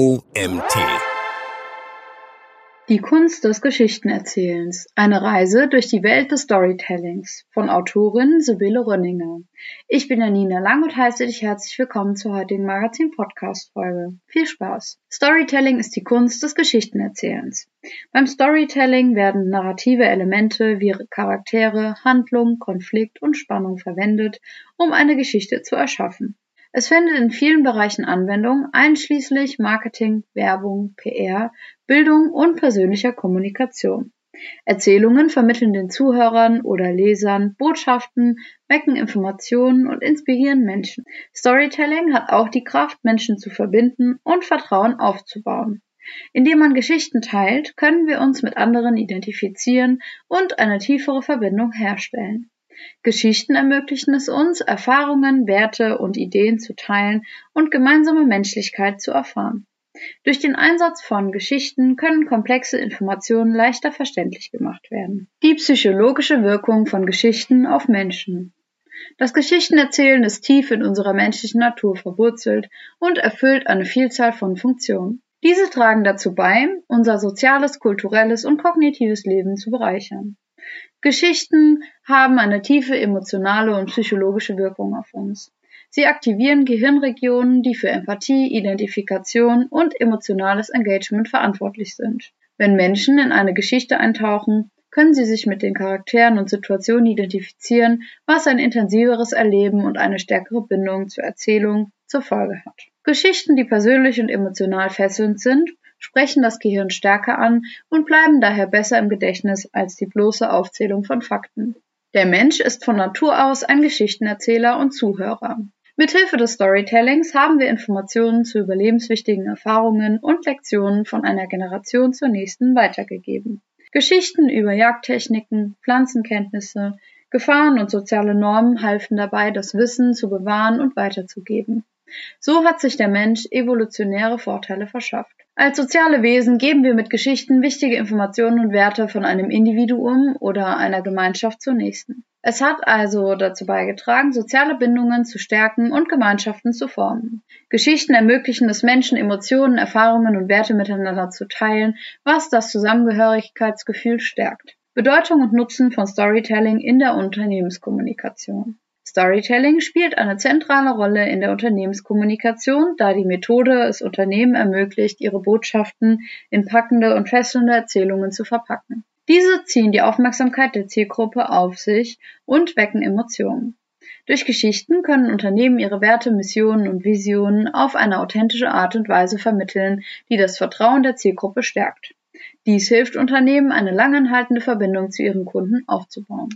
OMT. Die Kunst des Geschichtenerzählens. Eine Reise durch die Welt des Storytellings von Autorin Sibylle Rönninger. Ich bin Janina Lang und heiße dich herzlich willkommen zur heutigen Magazin-Podcast-Folge. Viel Spaß! Storytelling ist die Kunst des Geschichtenerzählens. Beim Storytelling werden narrative Elemente wie Charaktere, Handlung, Konflikt und Spannung verwendet, um eine Geschichte zu erschaffen. Es findet in vielen Bereichen Anwendung, einschließlich Marketing, Werbung, PR, Bildung und persönlicher Kommunikation. Erzählungen vermitteln den Zuhörern oder Lesern Botschaften, wecken Informationen und inspirieren Menschen. Storytelling hat auch die Kraft, Menschen zu verbinden und Vertrauen aufzubauen. Indem man Geschichten teilt, können wir uns mit anderen identifizieren und eine tiefere Verbindung herstellen. Geschichten ermöglichen es uns, Erfahrungen, Werte und Ideen zu teilen und gemeinsame Menschlichkeit zu erfahren. Durch den Einsatz von Geschichten können komplexe Informationen leichter verständlich gemacht werden. Die psychologische Wirkung von Geschichten auf Menschen. Das Geschichtenerzählen ist tief in unserer menschlichen Natur verwurzelt und erfüllt eine Vielzahl von Funktionen. Diese tragen dazu bei, unser soziales, kulturelles und kognitives Leben zu bereichern. Geschichten haben eine tiefe emotionale und psychologische Wirkung auf uns. Sie aktivieren Gehirnregionen, die für Empathie, Identifikation und emotionales Engagement verantwortlich sind. Wenn Menschen in eine Geschichte eintauchen, können sie sich mit den Charakteren und Situationen identifizieren, was ein intensiveres Erleben und eine stärkere Bindung zur Erzählung zur Folge hat. Geschichten, die persönlich und emotional fesselnd sind, sprechen das Gehirn stärker an und bleiben daher besser im Gedächtnis als die bloße Aufzählung von Fakten. Der Mensch ist von Natur aus ein Geschichtenerzähler und Zuhörer. Mithilfe des Storytellings haben wir Informationen zu überlebenswichtigen Erfahrungen und Lektionen von einer Generation zur nächsten weitergegeben. Geschichten über Jagdtechniken, Pflanzenkenntnisse, Gefahren und soziale Normen halfen dabei, das Wissen zu bewahren und weiterzugeben. So hat sich der Mensch evolutionäre Vorteile verschafft. Als soziale Wesen geben wir mit Geschichten wichtige Informationen und Werte von einem Individuum oder einer Gemeinschaft zur nächsten. Es hat also dazu beigetragen, soziale Bindungen zu stärken und Gemeinschaften zu formen. Geschichten ermöglichen es Menschen, Emotionen, Erfahrungen und Werte miteinander zu teilen, was das Zusammengehörigkeitsgefühl stärkt. Bedeutung und Nutzen von Storytelling in der Unternehmenskommunikation. Storytelling spielt eine zentrale Rolle in der Unternehmenskommunikation, da die Methode es Unternehmen ermöglicht, ihre Botschaften in packende und fesselnde Erzählungen zu verpacken. Diese ziehen die Aufmerksamkeit der Zielgruppe auf sich und wecken Emotionen. Durch Geschichten können Unternehmen ihre Werte, Missionen und Visionen auf eine authentische Art und Weise vermitteln, die das Vertrauen der Zielgruppe stärkt. Dies hilft Unternehmen, eine langanhaltende Verbindung zu ihren Kunden aufzubauen.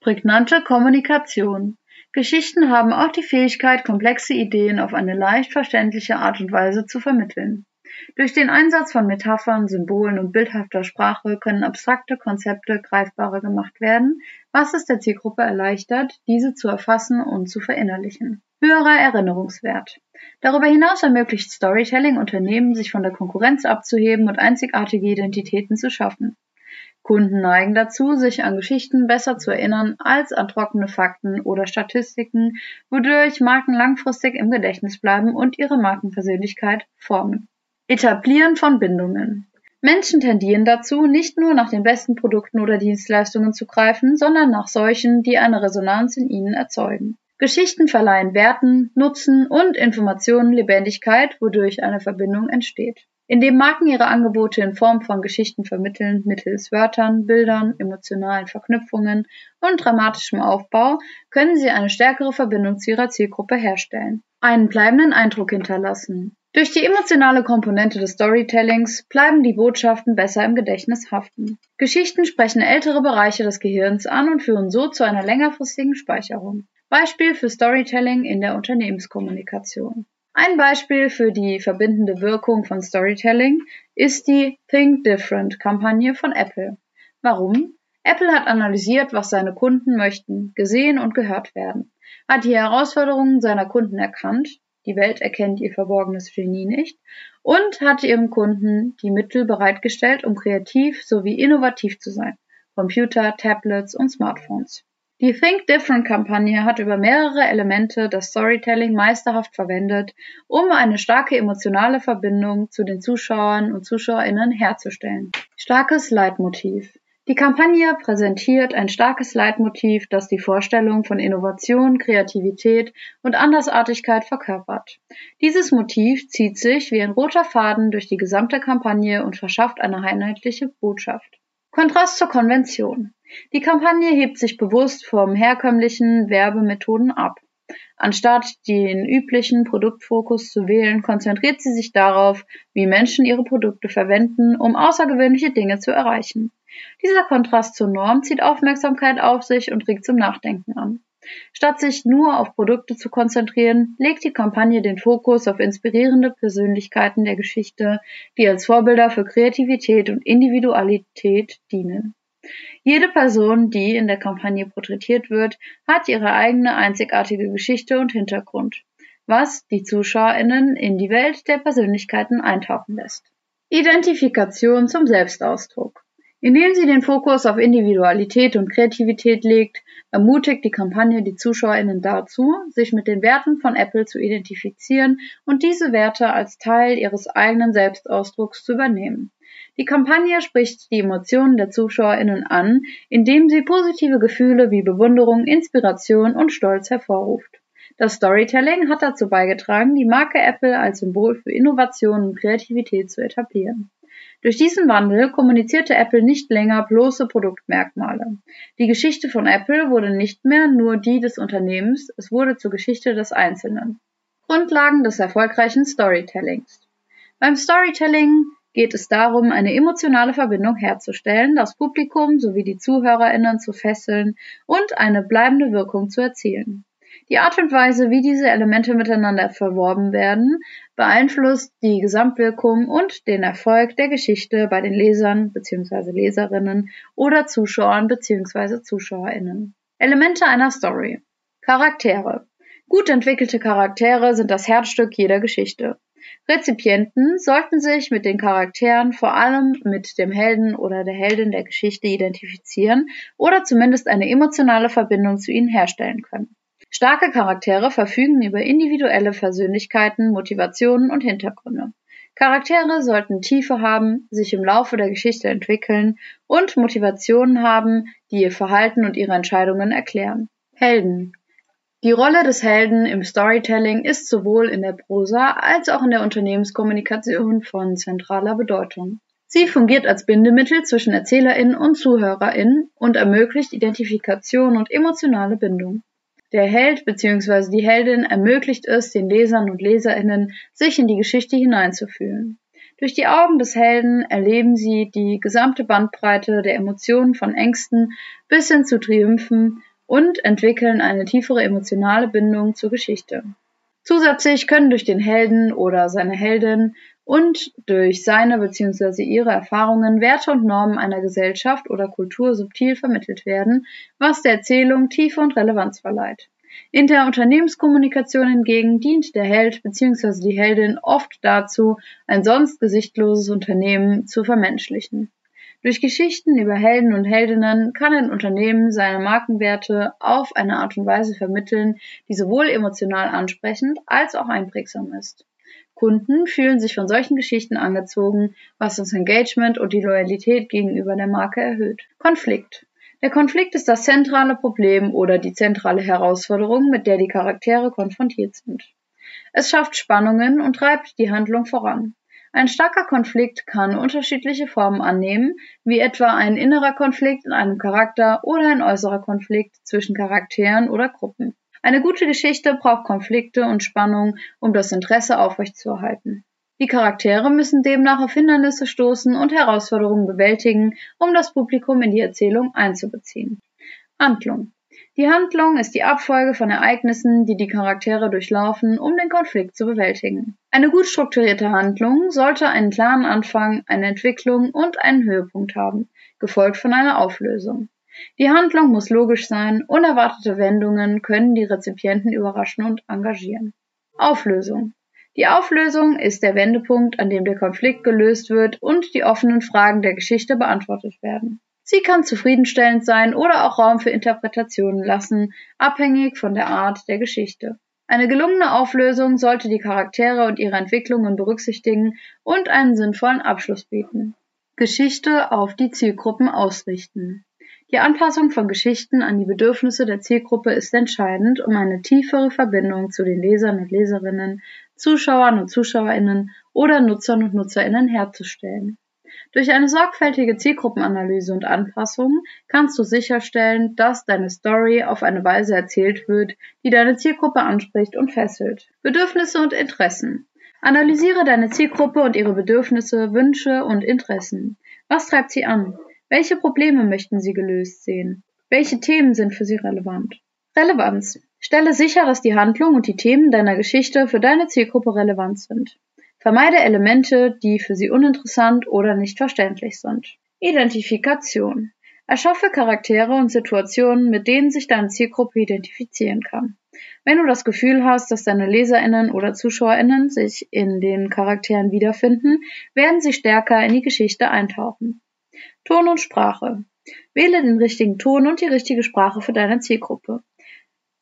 Prägnante Kommunikation Geschichten haben auch die Fähigkeit, komplexe Ideen auf eine leicht verständliche Art und Weise zu vermitteln. Durch den Einsatz von Metaphern, Symbolen und bildhafter Sprache können abstrakte Konzepte greifbarer gemacht werden, was es der Zielgruppe erleichtert, diese zu erfassen und zu verinnerlichen. Höherer Erinnerungswert. Darüber hinaus ermöglicht Storytelling Unternehmen, sich von der Konkurrenz abzuheben und einzigartige Identitäten zu schaffen. Kunden neigen dazu, sich an Geschichten besser zu erinnern als an trockene Fakten oder Statistiken, wodurch Marken langfristig im Gedächtnis bleiben und ihre Markenpersönlichkeit formen. Etablieren von Bindungen. Menschen tendieren dazu, nicht nur nach den besten Produkten oder Dienstleistungen zu greifen, sondern nach solchen, die eine Resonanz in ihnen erzeugen. Geschichten verleihen Werten, Nutzen und Informationen Lebendigkeit, wodurch eine Verbindung entsteht. Indem Marken ihre Angebote in Form von Geschichten vermitteln, mittels Wörtern, Bildern, emotionalen Verknüpfungen und dramatischem Aufbau, können sie eine stärkere Verbindung zu ihrer Zielgruppe herstellen, einen bleibenden Eindruck hinterlassen. Durch die emotionale Komponente des Storytellings bleiben die Botschaften besser im Gedächtnis haften. Geschichten sprechen ältere Bereiche des Gehirns an und führen so zu einer längerfristigen Speicherung. Beispiel für Storytelling in der Unternehmenskommunikation. Ein Beispiel für die verbindende Wirkung von Storytelling ist die Think Different Kampagne von Apple. Warum? Apple hat analysiert, was seine Kunden möchten, gesehen und gehört werden, hat die Herausforderungen seiner Kunden erkannt, die Welt erkennt ihr verborgenes Genie nicht, und hat ihren Kunden die Mittel bereitgestellt, um kreativ sowie innovativ zu sein. Computer, Tablets und Smartphones. Die Think Different-Kampagne hat über mehrere Elemente das Storytelling meisterhaft verwendet, um eine starke emotionale Verbindung zu den Zuschauern und Zuschauerinnen herzustellen. Starkes Leitmotiv. Die Kampagne präsentiert ein starkes Leitmotiv, das die Vorstellung von Innovation, Kreativität und Andersartigkeit verkörpert. Dieses Motiv zieht sich wie ein roter Faden durch die gesamte Kampagne und verschafft eine einheitliche Botschaft. Kontrast zur Konvention. Die Kampagne hebt sich bewusst vom herkömmlichen Werbemethoden ab. Anstatt den üblichen Produktfokus zu wählen, konzentriert sie sich darauf, wie Menschen ihre Produkte verwenden, um außergewöhnliche Dinge zu erreichen. Dieser Kontrast zur Norm zieht Aufmerksamkeit auf sich und regt zum Nachdenken an. Statt sich nur auf Produkte zu konzentrieren, legt die Kampagne den Fokus auf inspirierende Persönlichkeiten der Geschichte, die als Vorbilder für Kreativität und Individualität dienen. Jede Person, die in der Kampagne porträtiert wird, hat ihre eigene einzigartige Geschichte und Hintergrund, was die ZuschauerInnen in die Welt der Persönlichkeiten eintauchen lässt. Identifikation zum Selbstausdruck. Indem sie den Fokus auf Individualität und Kreativität legt, ermutigt die Kampagne die ZuschauerInnen dazu, sich mit den Werten von Apple zu identifizieren und diese Werte als Teil ihres eigenen Selbstausdrucks zu übernehmen. Die Kampagne spricht die Emotionen der ZuschauerInnen an, indem sie positive Gefühle wie Bewunderung, Inspiration und Stolz hervorruft. Das Storytelling hat dazu beigetragen, die Marke Apple als Symbol für Innovation und Kreativität zu etablieren. Durch diesen Wandel kommunizierte Apple nicht länger bloße Produktmerkmale. Die Geschichte von Apple wurde nicht mehr nur die des Unternehmens, es wurde zur Geschichte des Einzelnen. Grundlagen des erfolgreichen Storytellings. Beim Storytelling geht es darum, eine emotionale Verbindung herzustellen, das Publikum sowie die ZuhörerInnen zu fesseln und eine bleibende Wirkung zu erzielen. Die Art und Weise, wie diese Elemente miteinander verworben werden, beeinflusst die Gesamtwirkung und den Erfolg der Geschichte bei den Lesern bzw. Leserinnen oder Zuschauern bzw. Zuschauerinnen. Elemente einer Story. Charaktere. Gut entwickelte Charaktere sind das Herzstück jeder Geschichte. Rezipienten sollten sich mit den Charakteren, vor allem mit dem Helden oder der Heldin der Geschichte identifizieren oder zumindest eine emotionale Verbindung zu ihnen herstellen können. Starke Charaktere verfügen über individuelle Persönlichkeiten, Motivationen und Hintergründe. Charaktere sollten Tiefe haben, sich im Laufe der Geschichte entwickeln und Motivationen haben, die ihr Verhalten und ihre Entscheidungen erklären. Helden die Rolle des Helden im Storytelling ist sowohl in der Prosa als auch in der Unternehmenskommunikation von zentraler Bedeutung. Sie fungiert als Bindemittel zwischen ErzählerInnen und ZuhörerInnen und ermöglicht Identifikation und emotionale Bindung. Der Held bzw. die Heldin ermöglicht es den Lesern und Leserinnen, sich in die Geschichte hineinzufühlen. Durch die Augen des Helden erleben sie die gesamte Bandbreite der Emotionen von Ängsten bis hin zu Triumphen und entwickeln eine tiefere emotionale Bindung zur Geschichte. Zusätzlich können durch den Helden oder seine Heldin und durch seine bzw. ihre Erfahrungen Werte und Normen einer Gesellschaft oder Kultur subtil vermittelt werden, was der Erzählung Tiefe und Relevanz verleiht. In der Unternehmenskommunikation hingegen dient der Held bzw. die Heldin oft dazu, ein sonst gesichtloses Unternehmen zu vermenschlichen. Durch Geschichten über Helden und Heldinnen kann ein Unternehmen seine Markenwerte auf eine Art und Weise vermitteln, die sowohl emotional ansprechend als auch einprägsam ist. Kunden fühlen sich von solchen Geschichten angezogen, was das Engagement und die Loyalität gegenüber der Marke erhöht. Konflikt. Der Konflikt ist das zentrale Problem oder die zentrale Herausforderung, mit der die Charaktere konfrontiert sind. Es schafft Spannungen und treibt die Handlung voran. Ein starker Konflikt kann unterschiedliche Formen annehmen, wie etwa ein innerer Konflikt in einem Charakter oder ein äußerer Konflikt zwischen Charakteren oder Gruppen. Eine gute Geschichte braucht Konflikte und Spannung, um das Interesse aufrechtzuerhalten. Die Charaktere müssen demnach auf Hindernisse stoßen und Herausforderungen bewältigen, um das Publikum in die Erzählung einzubeziehen. Handlung Die Handlung ist die Abfolge von Ereignissen, die die Charaktere durchlaufen, um den Konflikt zu bewältigen. Eine gut strukturierte Handlung sollte einen klaren Anfang, eine Entwicklung und einen Höhepunkt haben, gefolgt von einer Auflösung. Die Handlung muss logisch sein, unerwartete Wendungen können die Rezipienten überraschen und engagieren. Auflösung. Die Auflösung ist der Wendepunkt, an dem der Konflikt gelöst wird und die offenen Fragen der Geschichte beantwortet werden. Sie kann zufriedenstellend sein oder auch Raum für Interpretationen lassen, abhängig von der Art der Geschichte. Eine gelungene Auflösung sollte die Charaktere und ihre Entwicklungen berücksichtigen und einen sinnvollen Abschluss bieten. Geschichte auf die Zielgruppen ausrichten. Die Anpassung von Geschichten an die Bedürfnisse der Zielgruppe ist entscheidend, um eine tiefere Verbindung zu den Lesern und Leserinnen, Zuschauern und Zuschauerinnen oder Nutzern und Nutzerinnen herzustellen. Durch eine sorgfältige Zielgruppenanalyse und Anpassung kannst du sicherstellen, dass deine Story auf eine Weise erzählt wird, die deine Zielgruppe anspricht und fesselt. Bedürfnisse und Interessen. Analysiere deine Zielgruppe und ihre Bedürfnisse, Wünsche und Interessen. Was treibt sie an? Welche Probleme möchten Sie gelöst sehen? Welche Themen sind für Sie relevant? Relevanz. Stelle sicher, dass die Handlung und die Themen deiner Geschichte für deine Zielgruppe relevant sind. Vermeide Elemente, die für sie uninteressant oder nicht verständlich sind. Identifikation. Erschaffe Charaktere und Situationen, mit denen sich deine Zielgruppe identifizieren kann. Wenn du das Gefühl hast, dass deine Leserinnen oder Zuschauerinnen sich in den Charakteren wiederfinden, werden sie stärker in die Geschichte eintauchen. Ton und Sprache. Wähle den richtigen Ton und die richtige Sprache für deine Zielgruppe.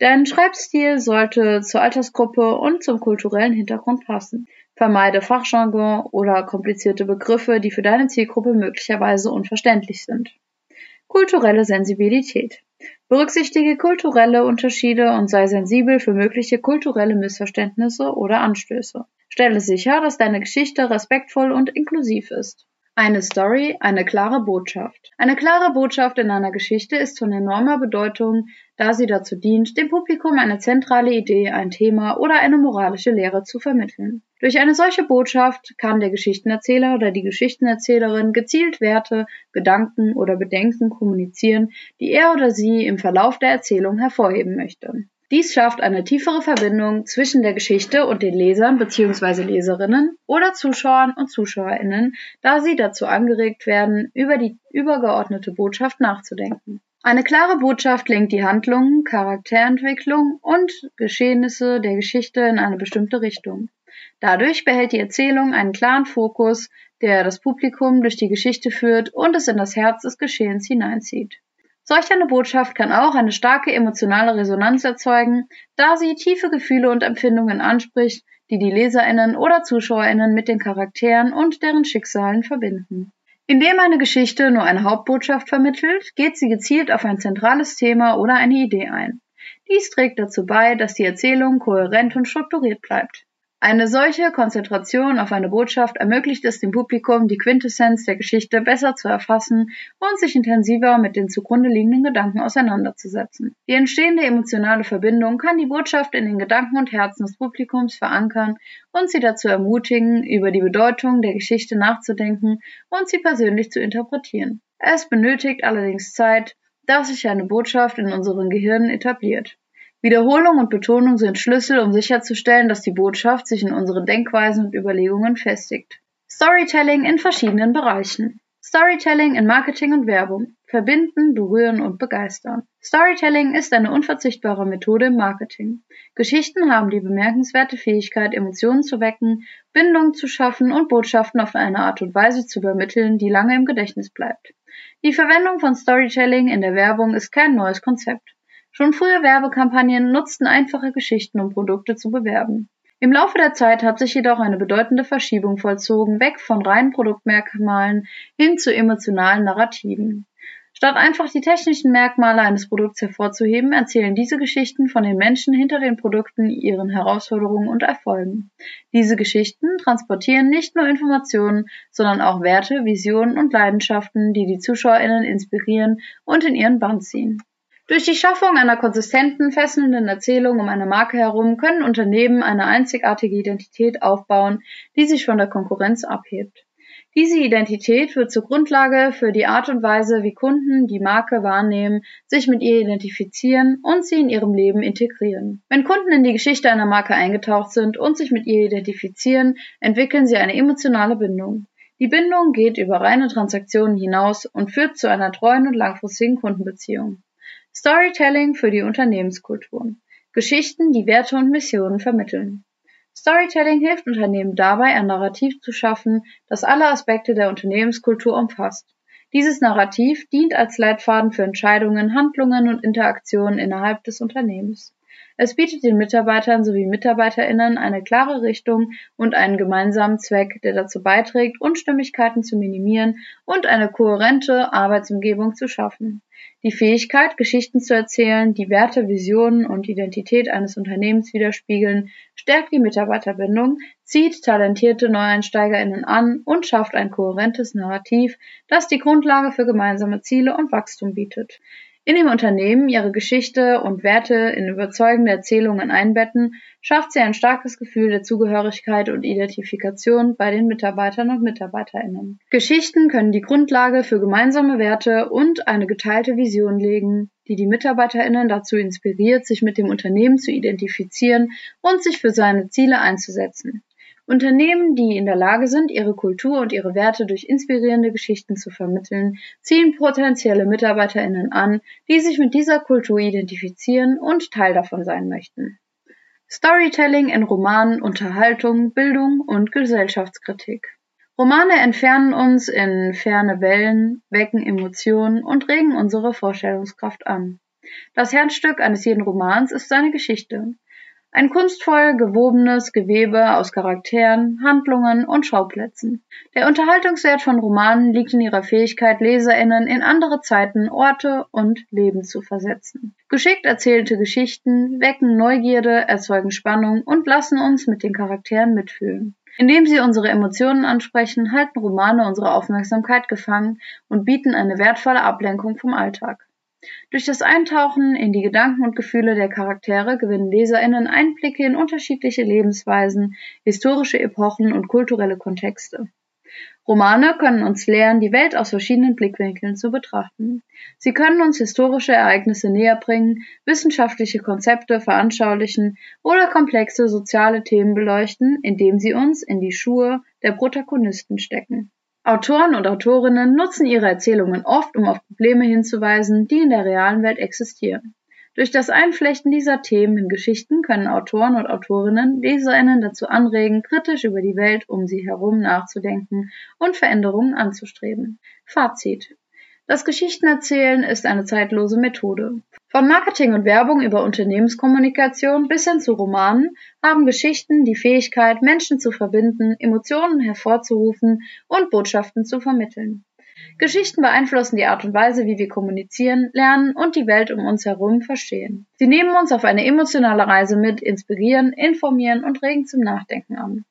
Dein Schreibstil sollte zur Altersgruppe und zum kulturellen Hintergrund passen. Vermeide Fachjargon oder komplizierte Begriffe, die für deine Zielgruppe möglicherweise unverständlich sind. Kulturelle Sensibilität. Berücksichtige kulturelle Unterschiede und sei sensibel für mögliche kulturelle Missverständnisse oder Anstöße. Stelle sicher, dass deine Geschichte respektvoll und inklusiv ist. Eine Story, eine klare Botschaft. Eine klare Botschaft in einer Geschichte ist von enormer Bedeutung, da sie dazu dient, dem Publikum eine zentrale Idee, ein Thema oder eine moralische Lehre zu vermitteln. Durch eine solche Botschaft kann der Geschichtenerzähler oder die Geschichtenerzählerin gezielt Werte, Gedanken oder Bedenken kommunizieren, die er oder sie im Verlauf der Erzählung hervorheben möchte. Dies schafft eine tiefere Verbindung zwischen der Geschichte und den Lesern bzw. Leserinnen oder Zuschauern und Zuschauerinnen, da sie dazu angeregt werden, über die übergeordnete Botschaft nachzudenken. Eine klare Botschaft lenkt die Handlungen, Charakterentwicklung und Geschehnisse der Geschichte in eine bestimmte Richtung. Dadurch behält die Erzählung einen klaren Fokus, der das Publikum durch die Geschichte führt und es in das Herz des Geschehens hineinzieht. Solch eine Botschaft kann auch eine starke emotionale Resonanz erzeugen, da sie tiefe Gefühle und Empfindungen anspricht, die die Leserinnen oder Zuschauerinnen mit den Charakteren und deren Schicksalen verbinden. Indem eine Geschichte nur eine Hauptbotschaft vermittelt, geht sie gezielt auf ein zentrales Thema oder eine Idee ein. Dies trägt dazu bei, dass die Erzählung kohärent und strukturiert bleibt. Eine solche Konzentration auf eine Botschaft ermöglicht es dem Publikum, die Quintessenz der Geschichte besser zu erfassen und sich intensiver mit den zugrunde liegenden Gedanken auseinanderzusetzen. Die entstehende emotionale Verbindung kann die Botschaft in den Gedanken und Herzen des Publikums verankern und sie dazu ermutigen, über die Bedeutung der Geschichte nachzudenken und sie persönlich zu interpretieren. Es benötigt allerdings Zeit, dass sich eine Botschaft in unseren Gehirnen etabliert. Wiederholung und Betonung sind Schlüssel, um sicherzustellen, dass die Botschaft sich in unseren Denkweisen und Überlegungen festigt. Storytelling in verschiedenen Bereichen. Storytelling in Marketing und Werbung. Verbinden, berühren und begeistern. Storytelling ist eine unverzichtbare Methode im Marketing. Geschichten haben die bemerkenswerte Fähigkeit, Emotionen zu wecken, Bindungen zu schaffen und Botschaften auf eine Art und Weise zu übermitteln, die lange im Gedächtnis bleibt. Die Verwendung von Storytelling in der Werbung ist kein neues Konzept. Schon frühe Werbekampagnen nutzten einfache Geschichten, um Produkte zu bewerben. Im Laufe der Zeit hat sich jedoch eine bedeutende Verschiebung vollzogen, weg von reinen Produktmerkmalen hin zu emotionalen Narrativen. Statt einfach die technischen Merkmale eines Produkts hervorzuheben, erzählen diese Geschichten von den Menschen hinter den Produkten, ihren Herausforderungen und Erfolgen. Diese Geschichten transportieren nicht nur Informationen, sondern auch Werte, Visionen und Leidenschaften, die die Zuschauerinnen inspirieren und in ihren Bann ziehen. Durch die Schaffung einer konsistenten, fesselnden Erzählung um eine Marke herum können Unternehmen eine einzigartige Identität aufbauen, die sich von der Konkurrenz abhebt. Diese Identität wird zur Grundlage für die Art und Weise, wie Kunden die Marke wahrnehmen, sich mit ihr identifizieren und sie in ihrem Leben integrieren. Wenn Kunden in die Geschichte einer Marke eingetaucht sind und sich mit ihr identifizieren, entwickeln sie eine emotionale Bindung. Die Bindung geht über reine Transaktionen hinaus und führt zu einer treuen und langfristigen Kundenbeziehung. Storytelling für die Unternehmenskultur. Geschichten, die Werte und Missionen vermitteln. Storytelling hilft Unternehmen dabei, ein Narrativ zu schaffen, das alle Aspekte der Unternehmenskultur umfasst. Dieses Narrativ dient als Leitfaden für Entscheidungen, Handlungen und Interaktionen innerhalb des Unternehmens. Es bietet den Mitarbeitern sowie Mitarbeiterinnen eine klare Richtung und einen gemeinsamen Zweck, der dazu beiträgt, Unstimmigkeiten zu minimieren und eine kohärente Arbeitsumgebung zu schaffen. Die Fähigkeit, Geschichten zu erzählen, die Werte, Visionen und Identität eines Unternehmens widerspiegeln, stärkt die Mitarbeiterbindung, zieht talentierte Neueinsteigerinnen an und schafft ein kohärentes Narrativ, das die Grundlage für gemeinsame Ziele und Wachstum bietet in dem Unternehmen ihre Geschichte und Werte in überzeugende Erzählungen einbetten, schafft sie ein starkes Gefühl der Zugehörigkeit und Identifikation bei den Mitarbeitern und Mitarbeiterinnen. Geschichten können die Grundlage für gemeinsame Werte und eine geteilte Vision legen, die die Mitarbeiterinnen dazu inspiriert, sich mit dem Unternehmen zu identifizieren und sich für seine Ziele einzusetzen. Unternehmen, die in der Lage sind, ihre Kultur und ihre Werte durch inspirierende Geschichten zu vermitteln, ziehen potenzielle Mitarbeiterinnen an, die sich mit dieser Kultur identifizieren und Teil davon sein möchten. Storytelling in Romanen, Unterhaltung, Bildung und Gesellschaftskritik. Romane entfernen uns in ferne Wellen, wecken Emotionen und regen unsere Vorstellungskraft an. Das Herzstück eines jeden Romans ist seine Geschichte. Ein kunstvoll gewobenes Gewebe aus Charakteren, Handlungen und Schauplätzen. Der Unterhaltungswert von Romanen liegt in ihrer Fähigkeit, Leserinnen in andere Zeiten, Orte und Leben zu versetzen. Geschickt erzählte Geschichten wecken Neugierde, erzeugen Spannung und lassen uns mit den Charakteren mitfühlen. Indem sie unsere Emotionen ansprechen, halten Romane unsere Aufmerksamkeit gefangen und bieten eine wertvolle Ablenkung vom Alltag. Durch das Eintauchen in die Gedanken und Gefühle der Charaktere gewinnen LeserInnen Einblicke in unterschiedliche Lebensweisen, historische Epochen und kulturelle Kontexte. Romane können uns lehren, die Welt aus verschiedenen Blickwinkeln zu betrachten. Sie können uns historische Ereignisse näherbringen, wissenschaftliche Konzepte veranschaulichen oder komplexe soziale Themen beleuchten, indem sie uns in die Schuhe der Protagonisten stecken. Autoren und Autorinnen nutzen ihre Erzählungen oft, um auf Probleme hinzuweisen, die in der realen Welt existieren. Durch das Einflechten dieser Themen in Geschichten können Autoren und Autorinnen Leserinnen dazu anregen, kritisch über die Welt um sie herum nachzudenken und Veränderungen anzustreben. Fazit das Geschichtenerzählen ist eine zeitlose Methode. Von Marketing und Werbung über Unternehmenskommunikation bis hin zu Romanen haben Geschichten die Fähigkeit, Menschen zu verbinden, Emotionen hervorzurufen und Botschaften zu vermitteln. Geschichten beeinflussen die Art und Weise, wie wir kommunizieren, lernen und die Welt um uns herum verstehen. Sie nehmen uns auf eine emotionale Reise mit, inspirieren, informieren und regen zum Nachdenken an.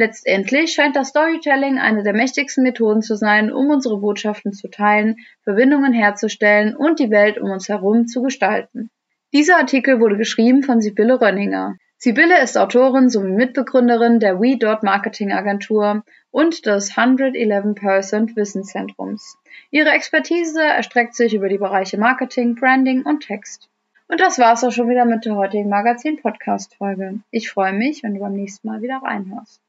Letztendlich scheint das Storytelling eine der mächtigsten Methoden zu sein, um unsere Botschaften zu teilen, Verbindungen herzustellen und die Welt um uns herum zu gestalten. Dieser Artikel wurde geschrieben von Sibylle Rönninger. Sibylle ist Autorin sowie Mitbegründerin der We Marketing Agentur und des 111% Wissenszentrums. Ihre Expertise erstreckt sich über die Bereiche Marketing, Branding und Text. Und das war's auch schon wieder mit der heutigen Magazin-Podcast-Folge. Ich freue mich, wenn du beim nächsten Mal wieder reinhörst.